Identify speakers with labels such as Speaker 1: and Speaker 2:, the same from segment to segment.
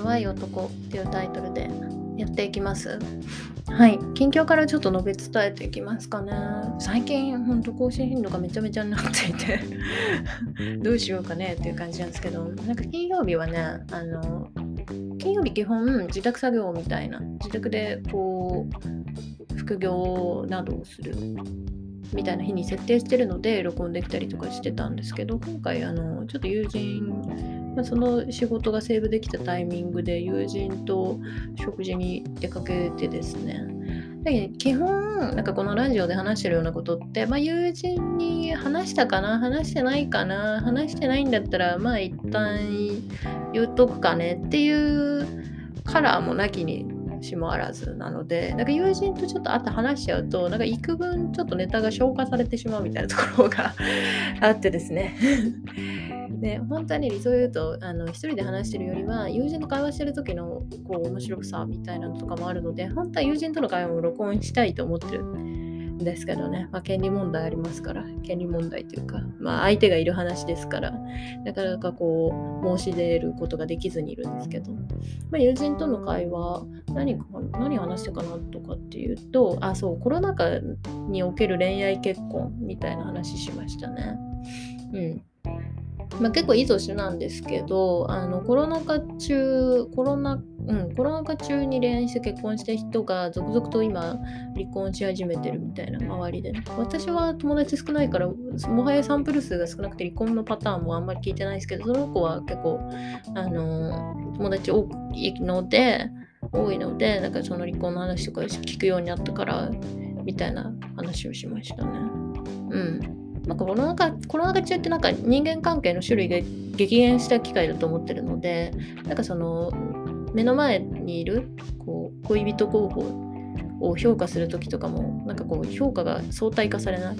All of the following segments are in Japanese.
Speaker 1: 弱い男っていうタイトルでやっていきます。はい、近況からちょっと述べ伝えていきますかね。最近、ほんと更新頻度がめちゃめちゃになっていて。どうしようかねっていう感じなんですけど、なんか金曜日はね、あの、金曜日基本自宅作業みたいな、自宅でこう、副業などをするみたいな日に設定してるので録音できたりとかしてたんですけど今回あのちょっと友人、まあ、その仕事がセーブできたタイミングで友人と食事に出かけてですね。で基本なんかこのラジオで話してるようなことって、まあ、友人に話したかな話してないかな話してないんだったらまあ一旦言っとくかねっていうカラーもなきにしもあらずなのでなんか友人とちょっと会って話しちゃうとなんか幾分ちょっとネタが消化されてしまうみたいなところがあってですね。で本当に理想を言うとあの一人で話してるよりは友人と会話してる時のこう面白さみたいなのとかもあるので本当は友人との会話も録音したいと思ってるんですけどね、まあ、権利問題ありますから、権利問題というか、まあ、相手がいる話ですから、なかなかこう、申し出ることができずにいるんですけど、まあ、友人との会話、何か、何話したかなとかっていうと、あ、そう、コロナ禍における恋愛結婚みたいな話しましたね。うん。まあ、結構いい年なんですけどあのコロナ禍中コロナうん、コロナ禍中に恋愛して結婚した人が続々と今離婚し始めてるみたいな周りで、ね、私は友達少ないからもはやサンプル数が少なくて離婚のパターンもあんまり聞いてないですけどその子は結構あの友達多いので多いのでなんかその離婚の話とか聞くようになったからみたいな話をしましたね。うんまあ、コロナ禍コロナ禍中ってなんか人間関係の種類が激減した機会だと思ってるのでなんかその目の前にいるこう恋人候補を評価する時とかもなんかこう評価が相対化されない。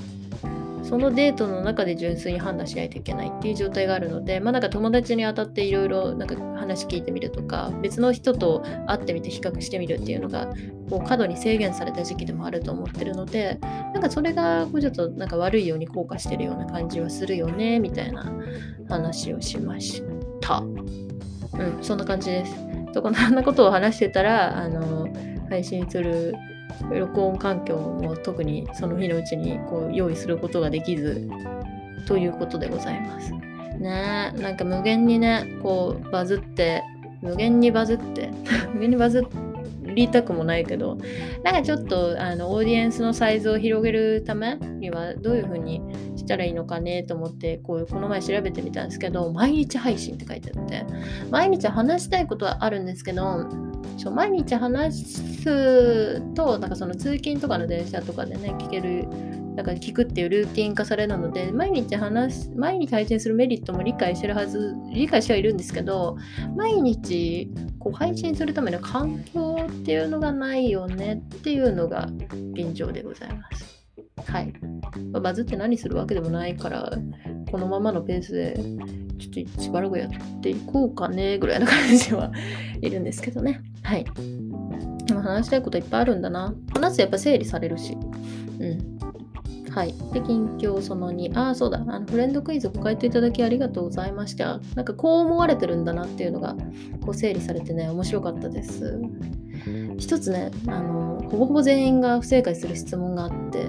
Speaker 1: そのデートの中で純粋に判断しないといけないっていう状態があるので、まあ、なんか友達に当たっていろいろ話聞いてみるとか別の人と会ってみて比較してみるっていうのがこう過度に制限された時期でもあると思ってるのでなんかそれがこうちょっとなんか悪いように効果してるような感じはするよねみたいな話をしました。うん、そんな感じです。とこんなことを話してたらあの配信する録音環境も特にその日のうちにこう用意することができずということでございます。ねなんか無限にねこうバズって無限にバズって 無限にバズりたくもないけどなんかちょっとあのオーディエンスのサイズを広げるためにはどういう風にしたらいいのかねと思ってこうこの前調べてみたんですけど毎日配信って書いてあって毎日話したいことはあるんですけどそう毎日話すとなんかその通勤とかの電車とかでね聞けるだから聞くっていうルーティン化されるので毎日話す毎日配信するメリットも理解してるはず理解してはいるんですけど毎日こう配信するための環境っていうのがないよねっていうのが現状でございます。はい。バズって何するわけでもないから、このままのペースで、ちょっとしばらくやっていこうかね、ぐらいな感じはいるんですけどね。はい。でも話したいこといっぱいあるんだな。話すとやっぱ整理されるし。うん。はい。で、近況その2。ああ、そうだ。あのフレンドクイズご回答いただきありがとうございました。なんかこう思われてるんだなっていうのが、こう整理されてね、面白かったです。一つね、あの、ほぼほぼ全員が不正解する質問があって、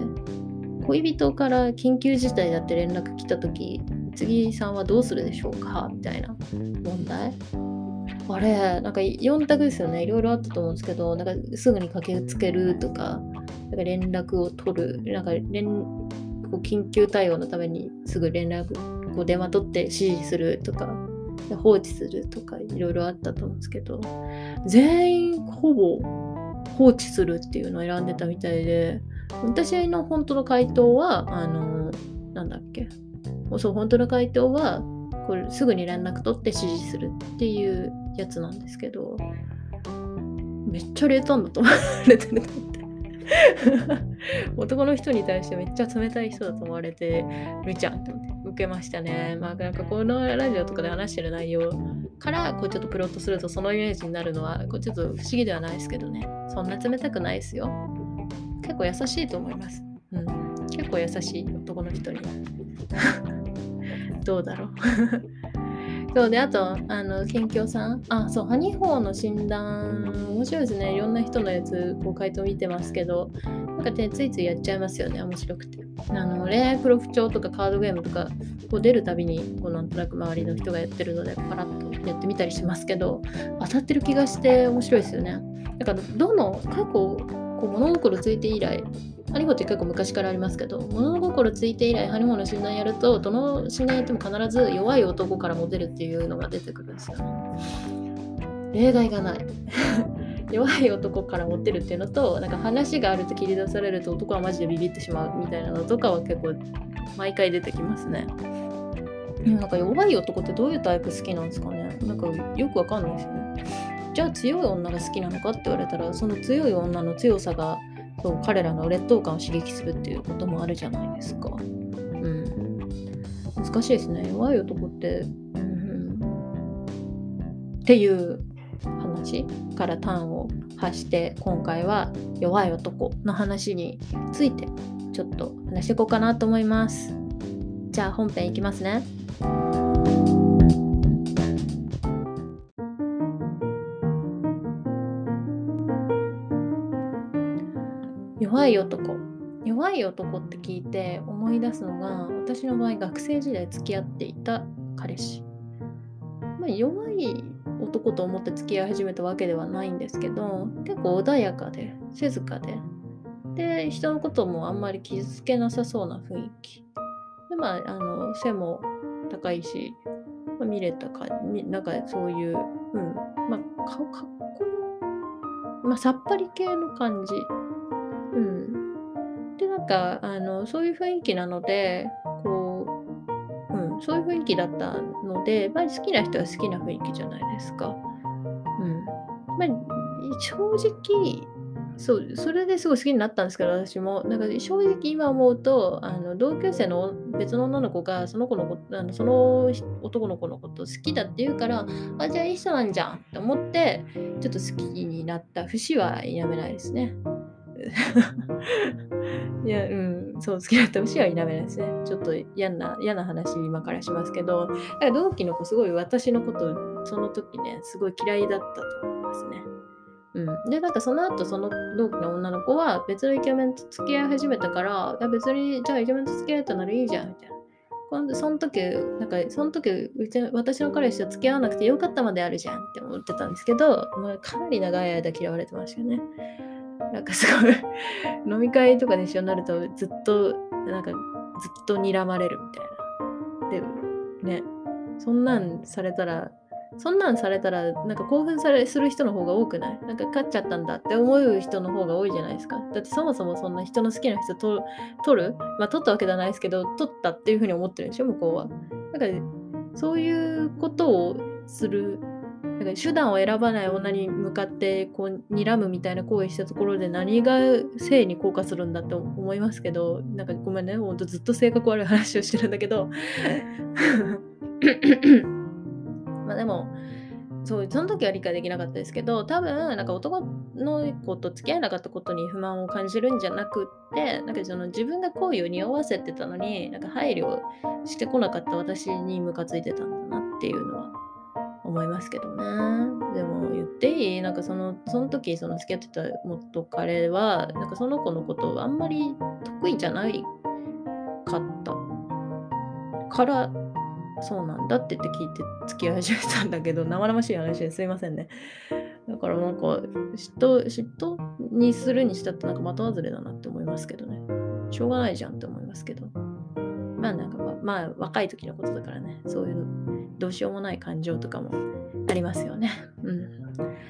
Speaker 1: 恋人から緊急事態だって連絡来た時次さんはどうするでしょうか？みたいな問題あれなんか4択ですよねいろいろあったと思うんですけどなんかすぐに駆けつけるとかなんか連絡を取るなんか連こう緊急対応のためにすぐ連絡こう電話取って指示するとか放置するとかいろいろあったと思うんですけど全員ほぼ放置するっていうのを選んでたみたいで私の本当の回答は、あの、なんだっけ。そう、本当の回答は、これすぐに連絡取って指示するっていうやつなんですけど、めっちゃ冷淡だと思われてるって 男の人に対してめっちゃ冷たい人だと思われてるじゃんって受けましたね。まあなんかこのラジオとかで話してる内容からこうちょっとプロットするとそのイメージになるのはこうちょっと不思議ではないですけどね。そんな冷たくないですよ。結構優しいと思います。うん。結構優しい男の人には。どうだろう。そうであとあの近況さん。あそうハニーホーの診断面白いですね。いろんな人のやつこう回答見てますけど。なんか、ね、ついついやっちゃいますよね面白くて。あの恋愛プロフ帳とかカードゲームとかこう出るたびにこうなんとなく周りの人がやってるのでパラッとやってみたりしますけど当たってる気がして面白いですよね。だからどの過去こう物心ついて以来ハニホって結構昔からありますけど、物心ついて以来、ハニホの診断やると、どの診断やっても必ず弱い男からモテるっていうのが出てくるんですよね。例外がない。弱い男からモテるっていうのと、なんか話があると切り出されると男はマジでビビってしまうみたいなのとかは結構毎回出てきますね。なんか弱い男ってどういうタイプ好きなんですかねなんかよくわかんないですよね。じゃあ強い女が好きなのかって言われたら、その強い女の強さがそう彼らの劣等感を刺激するっていうこともあるじゃないですか。うん。難しいですね。弱い男って、うん、っていう話から端を発して今回は弱い男の話についてちょっと話していこうかなと思います。じゃあ本編いきますね。弱い男。弱い男って聞いて思い出すのが私の場合学生時代付き合っていた彼氏、まあ、弱い男と思って付き合い始めたわけではないんですけど結構穏やかで静かで。で人のこともあんまり傷つけなさそうな雰囲気。でまああの背も高いし、まあ、見れたかなんかそういう、うん。まあ、顔かっこいい、まあ、さっぱり系の感じ。うん。で、なんか、あの、そういう雰囲気なので、こう、うん、そういう雰囲気だったので、まあ、好きな人は好きな雰囲気じゃないですか。うん。まあ、正直、そう、それですごい好きになったんですけど、私も。なんか正直今思うと、あの同級生の別の女の子が、その子のあのその男の子のこと好きだって言うから、あ、じゃあいい人なんじゃんって思って、ちょっと好きになった節はやめないですね。いや、うん、そう、好きだった虫は否めないですね。ちょっと嫌な、嫌な話今からしますけど、同期の子すごい私のこと、その時ね、すごい嫌いだったと思いますね。うん、で、なんかその後、その同期の女の子は別のイケメンと付き合い始めたから、いや別に、じゃあイケメンと付き合えたならいいじゃん、みたいな。今度その時、なんかその時うち私の彼氏と付き合わなくてよかったまであるじゃんって思ってたんですけど、まあ、かなり長い間嫌われてましたよね。なんかすごい 飲み会とかで一緒になるとずっとなんかずっと睨まれるみたいな。でねそんなんされたらそんなんされたらなんか興奮されする人の方が多くない？なんか勝っちゃったんだって思う人の方が多いじゃないですか。だってそもそもそんな人の好きな人と取る？まあ取ったわけではないですけど取ったっていうふうに思ってるでしょ向こうは。だかそういうことをするなんか手段を選ばない女に向かってこう睨むみたいな行為したところで何が性に効果するんだって思いますけどなんかごめんねほんとずっと性格悪い話をしてるんだけど。まあでもそうその時は理解できなかったですけど多分なんか男の子と付き合えなかったことに不満を感じるんじゃなくってなんかその自分が好意を匂わせてたのになんか配慮してこなかった私にムカついてたんだなっていうのは思いますけどね。でも言っていい？なんかそのその時その付き合ってた元彼はなんかその子のことあんまり得意じゃないかったからそうなんだって言って聞いて付き合い始めたんだけど生々しい話ですいませんね。だからなんか嫉妬嫉妬にするにしたってなんか的外れだなって思いますけどね。しょうがないじゃんって思いますけど。まあなんかまあ若い時のことだからねそういうどうしようもない感情とかもありますよね。うん。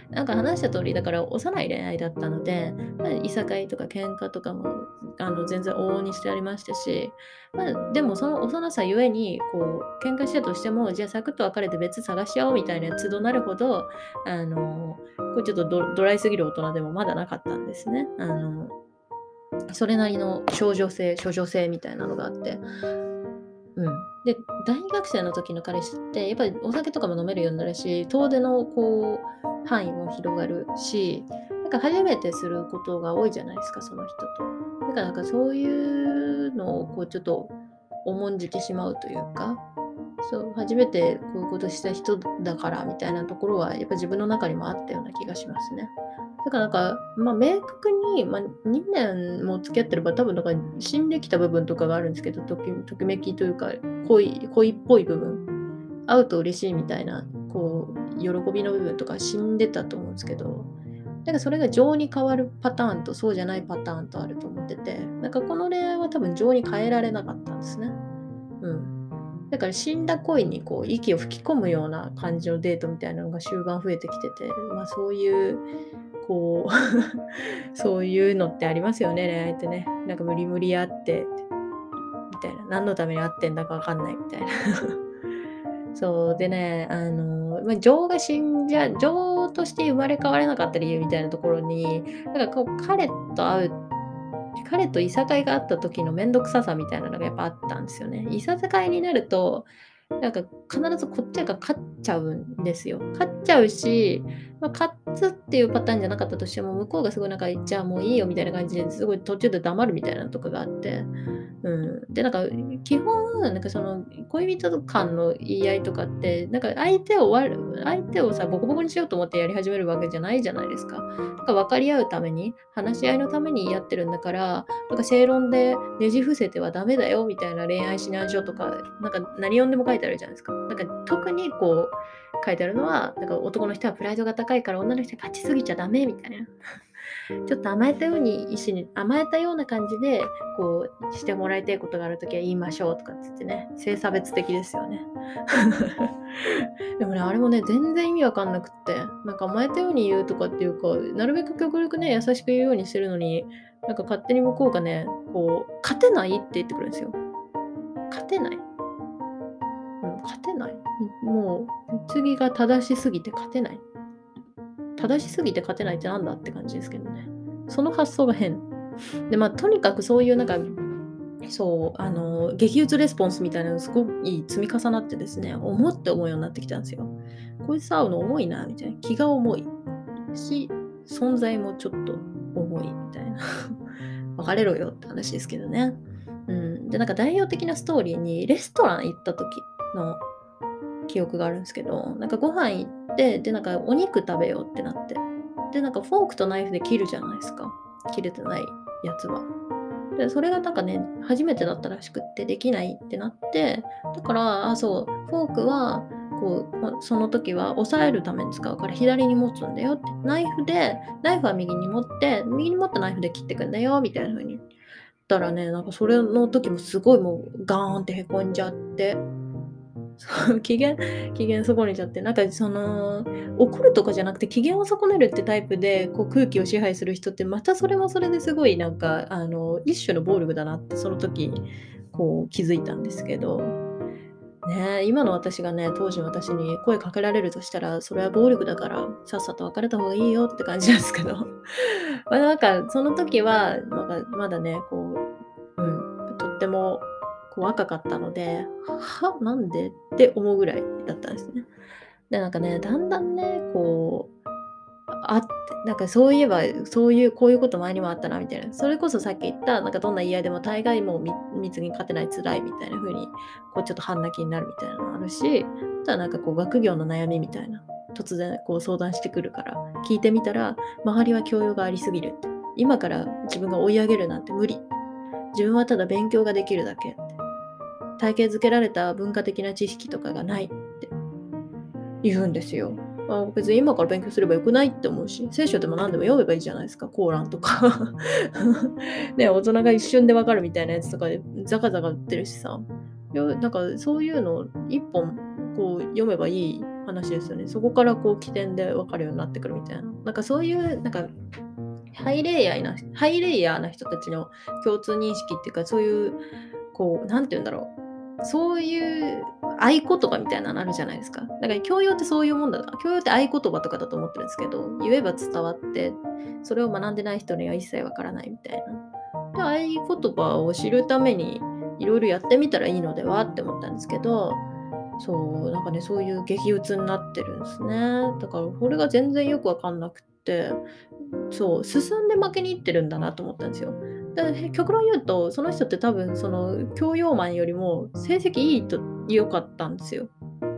Speaker 1: なんか話した通りだから幼い恋愛だったので、まあ、いさかいとか喧嘩とかもあの全然往々にしてありましたし、まあ、でもその幼さゆえにこう喧嘩したとしてもじゃあサクッと別れて別探し合おうみたいなやつとなるほどあのこれちょっとドライすぎる大人でもまだなかったんですね。あのそれなりの少女性、処女性みたいなのがあって、うん、で大学生の時の彼氏ってやっぱりお酒とかも飲めるようになるし遠出のこう範囲も広がるしなんか初めてすることが多いじゃないですかその人と。だからなんかそういうのをこうちょっと重んじてしまうというか、そう初めてこういうことした人だからみたいなところはやっぱ自分の中にもあったような気がしますね。だからなんか、まあ、明確に、まあ、2年も付き合ってれば多分なんか死んできた部分とかがあるんですけどときときめきというか恋恋っぽい部分会うと嬉しいみたいなこう喜びの部分とか死んでたと思うんですけどだかそれが情に変わるパターンとそうじゃないパターンとあると思っててなんかこの恋愛は多分情に変えられなかったんですね。うんだから死んだ恋にこう息を吹き込むような感じのデートみたいなのが終盤増えてきてて、まあ、そういうこう そういうのってありますよね恋愛ってねなんか無理無理あってみたいな何のために会ってんだか分かんないみたいな そうでねあの、まあ、情が死んじゃ情として生まれ変われなかった理由みたいなところになんかこう彼と会う彼といさかいがあった時の面倒くささみたいなのがやっぱあったんですよね。いさかいになるとなんか必ずこっちが勝っちゃうんですよ。勝っちゃうし、まあ、勝つっていうパターンじゃなかったとしても向こうがすごいなんかじゃあもういいよみたいな感じですごい途中で黙るみたいなとかがあってうん、でなんか基本なんかその恋人間の言い合いとかってなんか相手を相手をさボコボコにしようと思ってやり始めるわけじゃないじゃないですか。なんか分かり合うために話し合いのためにやってるんだからなんか正論でねじ伏せてはダメだよみたいな恋愛指南書とかなんか何読んでも書いてあるじゃないですか。なんか特にこう書いてあるのはなんか男の人はプライドが高いから女の人は勝ちすぎちゃダメみたいな。ちょっと甘えたように意思に甘えたような感じでこうしてもらいたいことがあるときは言いましょうとかって言ってね。性差別的ですよね。でもねあれもね全然意味わかんなくってなんか甘えたように言うとかっていうかなるべく極力ね優しく言うようにしてるのになんか勝手に向こうがねこう勝てないって言ってくるんですよ。勝てない。勝てないもう次が正しすぎて勝てない正しすぎて勝てないってなんだって感じですけどね。その発想が変。で、まあ、とにかくそういうなんか、そう、あの、激鬱レスポンスみたいなのすごい積み重なってですね、思って思うようになってきたんですよ。こいつ会うの重いな、みたいな。気が重いし、存在もちょっと重いみたいな。別れろよって話ですけどね。うん。で、なんか代表的なストーリーに、レストラン行った時の記憶があるんですけど、なんかご飯行って、で、なんかお肉食べようってなって。で、なんかフォークとナイフで切るじゃないですか。切れてないやつは。で、それがなんかね、初めてだったらしくってできないってなって、だから、あ、そう、フォークは、こう、その時は押さえるために使うから左に持つんだよって。ナイフで、ナイフは右に持って、右に持ったナイフで切ってくんだよ、みたいな風に言ったらね、なんかそれの時もすごいもうガーンってへこんじゃって、機嫌、機嫌損ねちゃって、なんかその、怒るとかじゃなくて機嫌を損ねるってタイプでこう空気を支配する人ってまたそれもそれですごいなんか、あの、一種の暴力だなってその時、こう気づいたんですけど、ね今の私がね、当時の私に声かけられるとしたら、それは暴力だから、さっさと別れた方がいいよって感じなんですけど、まあなんか、その時は、なんかまだね、こう、うん、とってもこう若かったので、はなんでって思うぐらいだったんですね。で、なんかね、だんだんね、こう、あって、なんかそういえば、そういう、こういうこと前にもあったな、みたいな。それこそさっき言った、なんかどんな言い合いでも大概もう密に勝てない辛いみたいな風に、こうちょっと半泣きになるみたいなのあるし、あとはなんかこう学業の悩みみたいな、突然こう相談してくるから、聞いてみたら、周りは教養がありすぎるって。今から自分が追い上げるなんて無理。自分はただ勉強ができるだけって。体系づけられた文化的な知識とかがないって言うんですよ。あ別に今から勉強すればよくないって思うし、聖書でも何でも読めばいいじゃないですか、コーランとか。ね、大人が一瞬でわかるみたいなやつとかでザカザカ売ってるしさ。なんかそういうの一本こう読めばいい話ですよね。そこからこう起点でわかるようになってくるみたいな。なんかそういう、なんかハイレイヤーな、ハイレイヤーな人たちの共通認識っていうか、そういう、こう、なんて言うんだろう。そういう合言葉みたいなのあるじゃないですか。だから教養ってそういうもんだな。教養って合言葉とかだと思ってるんですけど、言えば伝わって、それを学んでない人には一切わからないみたいな。で、合言葉を知るためにいろいろやってみたらいいのではって思ったんですけど、そう、なんかね、そういう激鬱になってるんですね。だから、これが全然よくわかんなくってそう進んで負けにいってるんだなと思ったんですよ。で極論言うとその人って多分その教養マンよりも成績いいと良かったんですよ。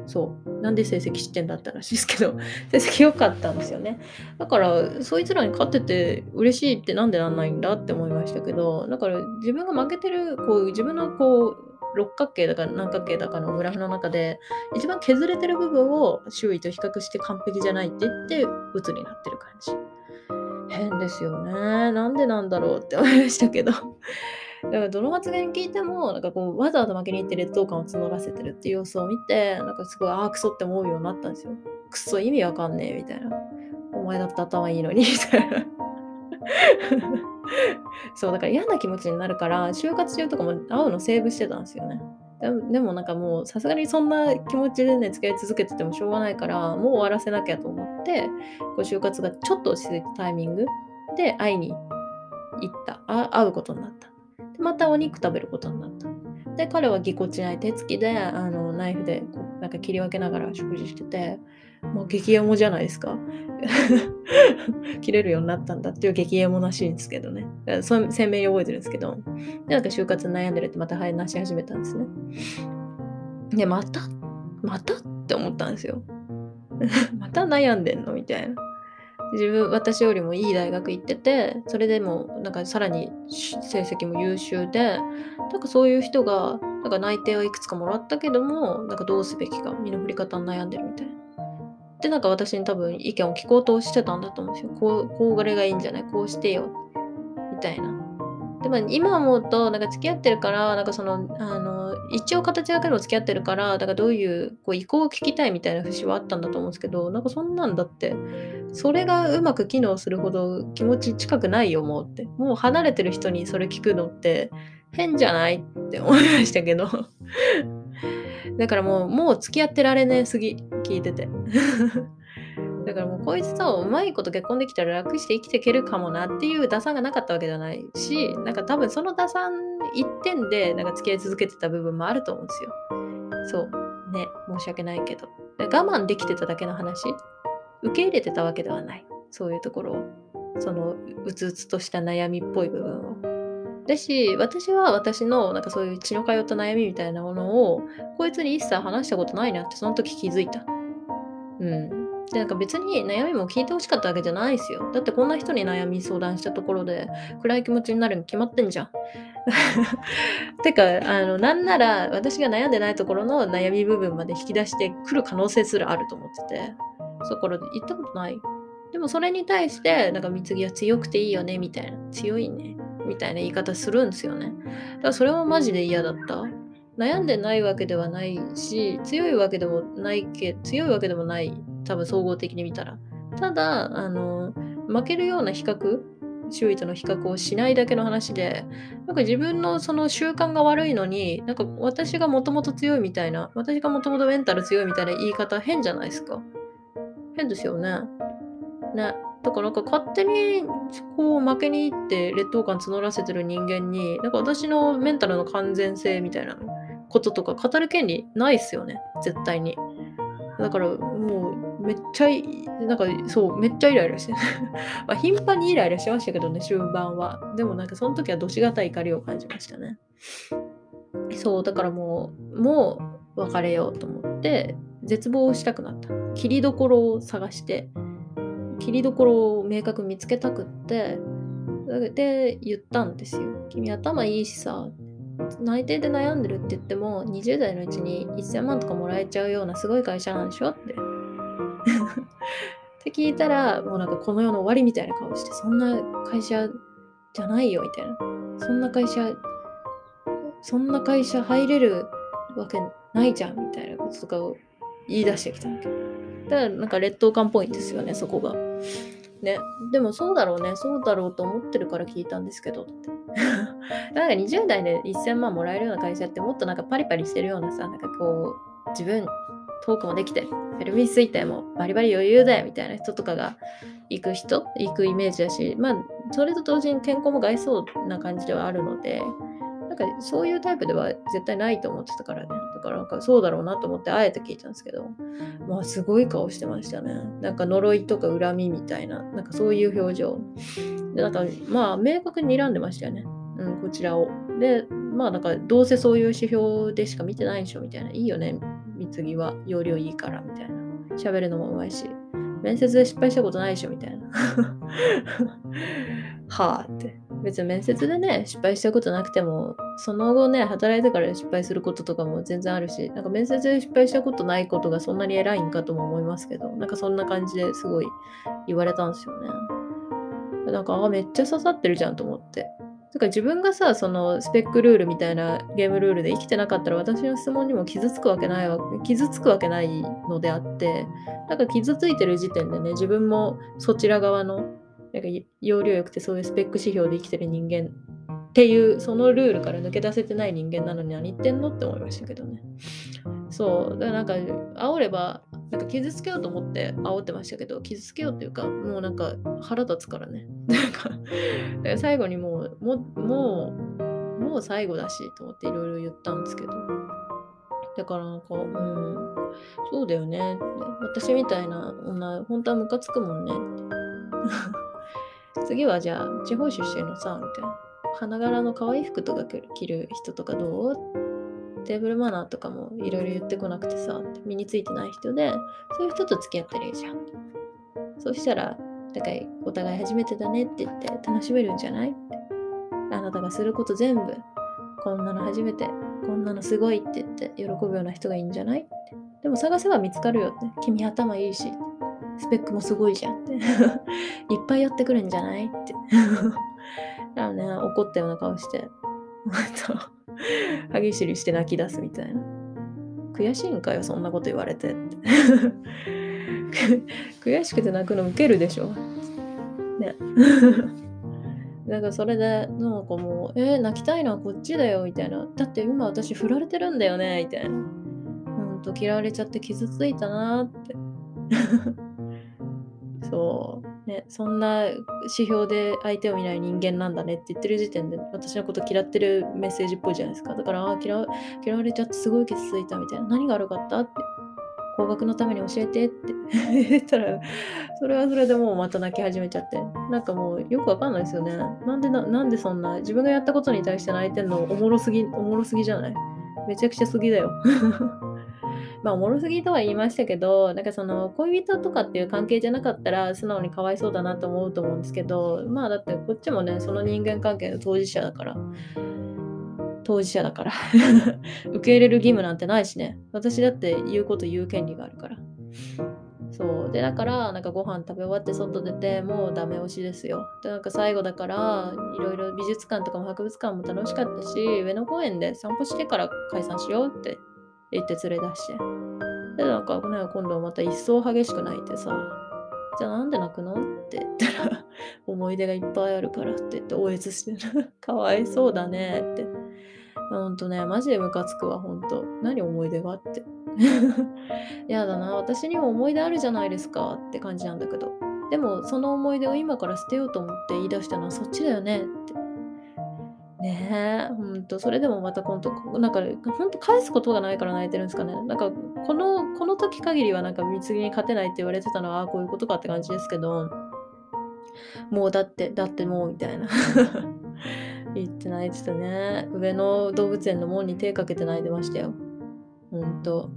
Speaker 1: そうなんで成績知ってんだったらしいですけど 成績良かったんですよねだからそいつらに勝ってて嬉しいってなんでなんないんだって思いましたけどだから自分が負けてるこう自分のこう六角形だか何角形だかのグラフの中で一番削れてる部分を周囲と比較して完璧じゃないって言って鬱になってる感じ。変ですよね。なんでなんだろうって思いましたけど。だからどの発言聞いてもなんかこうわざわざ負けに行って劣等感を募らせてるっていう様子を見てなんかすごいああクソって思うようになったんですよ。クソ意味わかんねえみたいな。お前だって頭いいのにみたいな。そうだから嫌な気持ちになるから就活中とかも会うのセーブしてたんですよね。でもなんかもうさすがにそんな気持ちでね付き合い続けててもしょうがないからもう終わらせなきゃと思ってこう就活がちょっと落ち着いたタイミングで会いに行った。あ会うことになった。でまたお肉食べることになった。で彼はぎこちない手つきであのナイフでこうなんか切り分けながら食事しててもう激エモじゃないですか。切れるようになったんだっていう激エモらしいんですけどね。そ鮮明に覚えてるんですけど。でなんか就活悩んでるってまた話し始めたんですね。でまた？またって思ったんですよ。また悩んでんの？みたいな。自分私よりもいい大学行っててそれでもなんかさらに成績も優秀でなんかそういう人がなんか内定はいくつかもらったけどもなんかどうすべきか身の振り方に悩んでるみたいな。でなんか私に多分意見を聞こうとしてたんだと思うんですよ。こうこうれがいいんじゃない？こうしてよみたいな。でも今思うとなんか付き合ってるからなんかそのあの一応形だけでも付き合ってるからだからどういうこう意向を聞きたいみたいな節はあったんだと思うんですけどなんかそんなんだってそれがうまく機能するほど気持ち近くないよもうってもう離れてる人にそれ聞くのって変じゃない？って思いましたけど。だからもうもう付き合ってられねえすぎ聞いてて。だからもうこいつとうまいこと結婚できたら楽して生きていけるかもなっていう打算がなかったわけじゃないしなんか多分その打算一点でなんか付き合い続けてた部分もあると思うんですよ。そう。ね。申し訳ないけど。我慢できてただけの話。受け入れてたわけではない。そういうところを。そのうつうつとした悩みっぽい部分を。だし私は私のなんかそういう血の通った悩みみたいなものをこいつに一切話したことないなってその時気づいたうんでなんか別に悩みも聞いてほしかったわけじゃないですよ。だってこんな人に悩み相談したところで暗い気持ちになるに決まってんじゃん。てかあのなんなら私が悩んでないところの悩み部分まで引き出してくる可能性すらあると思っててそこらで言ったことない。でもそれに対してなんか貢ぎは強くていいよねみたいな強いねみたいな言い方するんですよね。だからそれはマジで嫌だった。悩んでないわけではないし強いわけでもないけ強いわけでもない多分総合的に見たら。ただ、あの、負けるような比較、周囲との比較をしないだけの話で、なんか自分のその習慣が悪いのに、なんか私がもともと強いみたいな、私がもともとメンタル強いみたいな言い方変じゃないですか。変ですよね。ね。だからなんか勝手にこう負けに行って劣等感募らせてる人間に、なんか私のメンタルの完全性みたいなこととか語る権利ないっすよね。絶対に。だからもうめっちゃなんかそうめっちゃイライラして ま頻繁にイライラしましたけどね終盤はでもなんかその時はどしがたい怒りを感じましたねそうだからもうもう別れようと思って絶望したくなった切りどころを探して切りどころを明確見つけたくってで言ったんですよ君頭いいしさ内定で悩んでるって言っても20代のうちに1000万とかもらえちゃうようなすごい会社なんでしょ？って。って聞いたらもうなんかこの世の終わりみたいな顔してそんな会社じゃないよみたいなそんな会社そんな会社入れるわけないじゃんみたいなこととかを言い出してきたわけ。だからなんか劣等感っぽいんですよねそこが。ね。でもそうだろうね。そうだろうと思ってるから聞いたんですけど。っ てなんか20代で1000万もらえるような会社ってもっとなんかパリパリしてるようなさなんかこう自分トークもできてフェルミス推定もバリバリ余裕だよみたいな人とかが行く人行くイメージだしまあそれと同時に健康も害そうな感じではあるのでなんかそういうタイプでは絶対ないと思ってたからね。からなんかそうだろうなと思ってあえて聞いたんですけどまあすごい顔してましたね。なんか呪いとか恨みみたいななんかそういう表情。でなんかまあ明確に睨んでましたよね、うん、こちらを。でまあなんかどうせそういう指標でしか見てないでしょみたいな。いいよね貢ぎは。容量いいからみたいな。喋るのもうまいし。面接で失敗したことないでしょみたいな。はあって。別に面接でね失敗したことなくてもその後ね働いてから失敗することとかも全然あるしなんか面接で失敗したことないことがそんなに偉いんかとも思いますけどなんかそんな感じですごい言われたんですよね。なんかあめっちゃ刺さってるじゃんと思って。だから自分がさそのスペックルールみたいなゲームルールで生きてなかったら私の質問にも傷つくわけないわ傷つくわけないのであってなんか傷ついてる時点でね自分もそちら側のなんか容量良くてそういうスペック指標で生きてる人間。っていうそのルールから抜け出せてない人間なのに何言ってんのって思いましたけどね。そう。だからなんか煽ればなんか傷つけようと思って煽ってましたけど傷つけようっていうかもうなんか腹立つからね。なんか最後にもうももうもう最後だしと思っていろいろ言ったんですけど。だからなんかうん。そうだよね。私みたいな女本当はムカつくもんねって。次はじゃあ地方出身のさみたいな花柄の可愛い服とか着る人とかどう？テーブルマナーとかもいろいろ言ってこなくてさ身についてない人でそういう人と付き合ってるじゃん。そしたらだからお互い初めてだねって言って楽しめるんじゃない？あなたがすること全部こんなの初めてこんなのすごいって言って喜ぶような人がいいんじゃない？でも探せば見つかるよって。君頭いいし。スペックもすごいじゃんって。いっぱい寄ってくるんじゃないって。だからね怒ったような顔して。歯ぎしりして泣き出すみたいな。悔しいんかよそんなこと言われてって。悔しくて泣くのウケるでしょ。ね。だからそれでなんかもう「えー、泣きたいのはこっちだよ」みたいな「だって今私振られてるんだよね」みたいな。ほんと嫌われちゃって傷ついたなって。そうねそんな指標で相手を見ない人間なんだねって言ってる時点で私のこと嫌ってるメッセージっぽいじゃないですかだからあ嫌嫌われちゃってすごい傷ついたみたいな何が悪かったって高額のために教えてって言ったら、それはそれでもうまた泣き始めちゃって。なんかもうよくわかんないですよね。なんでな、なんでそんな、自分がやったことに対して泣いてんのおもろすぎ、おもろすぎじゃない？めちゃくちゃすぎだよ。まあおもろすぎとは言いましたけどなんかその恋人とかっていう関係じゃなかったら素直にかわいそうだなと思うと思うんですけどまあだってこっちもねその人間関係の当事者だから当事者だから 受け入れる義務なんてないしね。私だって言うこと言う権利があるから。そう。でだからなんかご飯食べ終わって外出てもうダメ押しですよ。でなんか最後だからいろいろ美術館とかも博物館も楽しかったし上野公園で散歩してから解散しようって言って連れ出して。でなんか、ね、今度また一層激しく泣いてさじゃあなんで泣くの？って言ったら 思い出がいっぱいあるからって言って応援してる。かわいそうだね。って。ほんとね、マジでムカつくわ、ほんと。何思い出が？あって。やだな、私にも思い出あるじゃないですか。って感じなんだけど。でも、その思い出を今から捨てようと思って言い出したのはそっちだよね。って。ねえ、ほんと、それでもまた今度、なんか、ほんと返すことがないから泣いてるんですかね。なんか、この、この時限りはなんか貢ぎに勝てないって言われてたのは、ああ、こういうことかって感じですけど、もうだって、だってもう、みたいな。言って泣いてたね。上野動物園の門に手かけて泣いてましたよ。ほんと。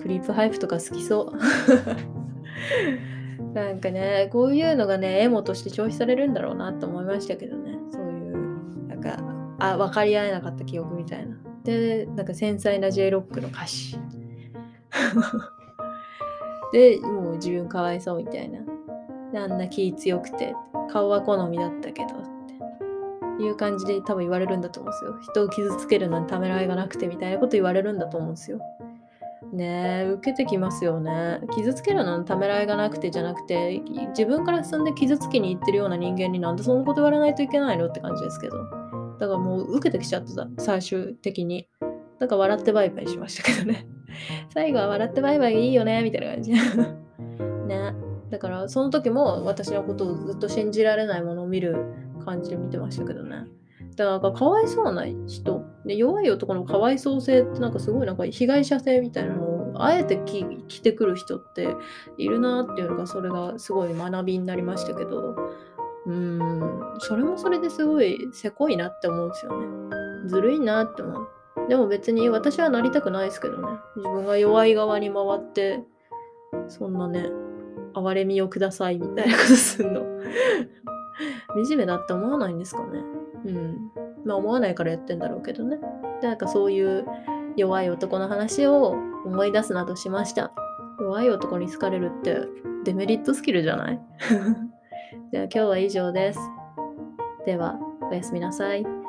Speaker 1: クリープハイプとか好きそう。なんかね、こういうのがね、エモとして消費されるんだろうなと思いましたけどね。か、あ、分かり合えなかった記憶みたいな。で、なんか繊細な J ロックの歌詞。で、もう自分かわいそうみたいな。で、あんな気強くて、顔は好みだったけどって、いう感じで多分言われるんだと思うんですよ。人を傷つけるのにためらいがなくてみたいなこと言われるんだと思うんですよ。ねえ、受けてきますよね。傷つけるのにためらいがなくてじゃなくて、自分から進んで傷つきに行ってるような人間になんでそんなこと言われないといけないのって感じですけど。だからもう受けてきちゃってた、最終的に。だから笑ってバイバイしましたけどね。最後は笑ってバイバイいいよね、みたいな感じ。ね。だからその時も私のことをずっと信じられないものを見る感じで見てましたけどね。だからかわいそうな人で弱い男のかわいそう性ってなんかすごいなんか被害者性みたいなのをあえて着てくる人っているなっていうのがそれがすごい学びになりましたけどうん。それもそれですごいせこいなって思うんですよね。ずるいなって思う。でも別に私はなりたくないですけどね。自分が弱い側に回ってそんなね哀れみをくださいみたいなことすんの。惨めだって思わないんですかね。うん。まあ思わないからやってんだろうけどね。でなんかそういう弱い男の話を思い出すなどしました。弱い男に好かれるってデメリットスキルじゃない？では今日は以上です。では、おやすみなさい。